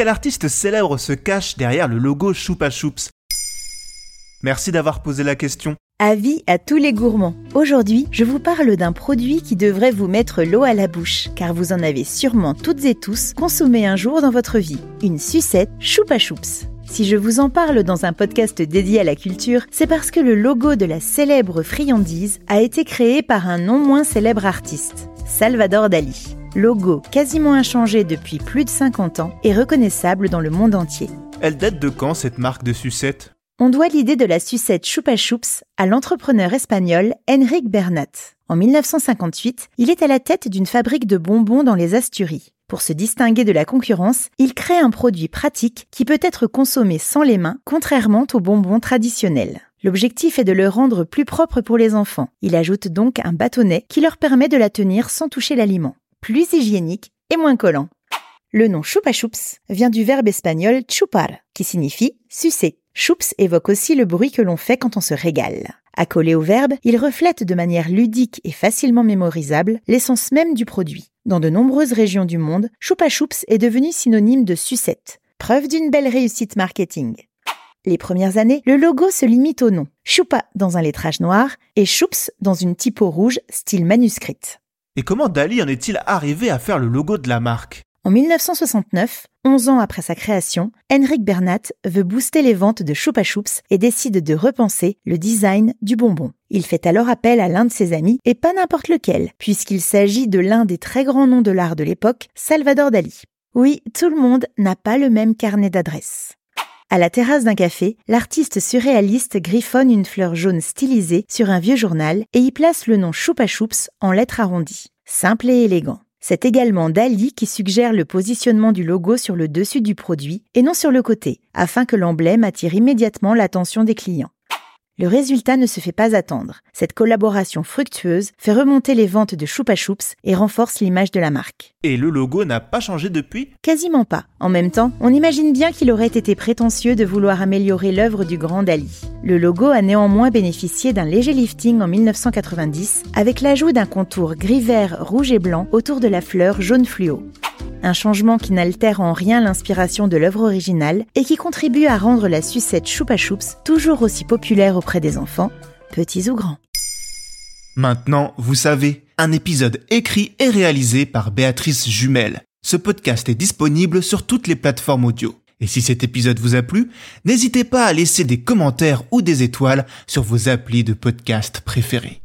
quel artiste célèbre se cache derrière le logo Choupa Choups Merci d'avoir posé la question. Avis à tous les gourmands. Aujourd'hui, je vous parle d'un produit qui devrait vous mettre l'eau à la bouche, car vous en avez sûrement toutes et tous consommé un jour dans votre vie. Une sucette Choupa Choups. Si je vous en parle dans un podcast dédié à la culture, c'est parce que le logo de la célèbre friandise a été créé par un non moins célèbre artiste, Salvador Dali. Logo quasiment inchangé depuis plus de 50 ans et reconnaissable dans le monde entier. Elle date de quand cette marque de sucette On doit l'idée de la sucette Chupa Chups à l'entrepreneur espagnol Enric Bernat. En 1958, il est à la tête d'une fabrique de bonbons dans les Asturies. Pour se distinguer de la concurrence, il crée un produit pratique qui peut être consommé sans les mains, contrairement aux bonbons traditionnels. L'objectif est de le rendre plus propre pour les enfants. Il ajoute donc un bâtonnet qui leur permet de la tenir sans toucher l'aliment. Plus hygiénique et moins collant. Le nom Chupa Chups vient du verbe espagnol chupar, qui signifie sucer. Chups évoque aussi le bruit que l'on fait quand on se régale. Accolé au verbe, il reflète de manière ludique et facilement mémorisable l'essence même du produit. Dans de nombreuses régions du monde, Chupa Chups est devenu synonyme de sucette, preuve d'une belle réussite marketing. Les premières années, le logo se limite au nom. Chupa dans un lettrage noir et Chups dans une typo rouge style manuscrite. Et comment Dali en est-il arrivé à faire le logo de la marque? En 1969, 11 ans après sa création, Henrik Bernat veut booster les ventes de Chupa Chups et décide de repenser le design du bonbon. Il fait alors appel à l'un de ses amis, et pas n'importe lequel, puisqu'il s'agit de l'un des très grands noms de l'art de l'époque, Salvador Dali. Oui, tout le monde n'a pas le même carnet d'adresses. À la terrasse d'un café, l'artiste surréaliste griffonne une fleur jaune stylisée sur un vieux journal et y place le nom Choupa Choups en lettres arrondies. Simple et élégant. C'est également Dali qui suggère le positionnement du logo sur le dessus du produit et non sur le côté, afin que l'emblème attire immédiatement l'attention des clients. Le résultat ne se fait pas attendre. Cette collaboration fructueuse fait remonter les ventes de Choupa Choups et renforce l'image de la marque. Et le logo n'a pas changé depuis? Quasiment pas. En même temps, on imagine bien qu'il aurait été prétentieux de vouloir améliorer l'œuvre du grand Dali. Le logo a néanmoins bénéficié d'un léger lifting en 1990 avec l'ajout d'un contour gris-vert, rouge et blanc autour de la fleur jaune fluo un changement qui n'altère en rien l'inspiration de l'œuvre originale et qui contribue à rendre la sucette Choupa Choups toujours aussi populaire auprès des enfants, petits ou grands. Maintenant, vous savez, un épisode écrit et réalisé par Béatrice Jumel. Ce podcast est disponible sur toutes les plateformes audio. Et si cet épisode vous a plu, n'hésitez pas à laisser des commentaires ou des étoiles sur vos applis de podcast préférés.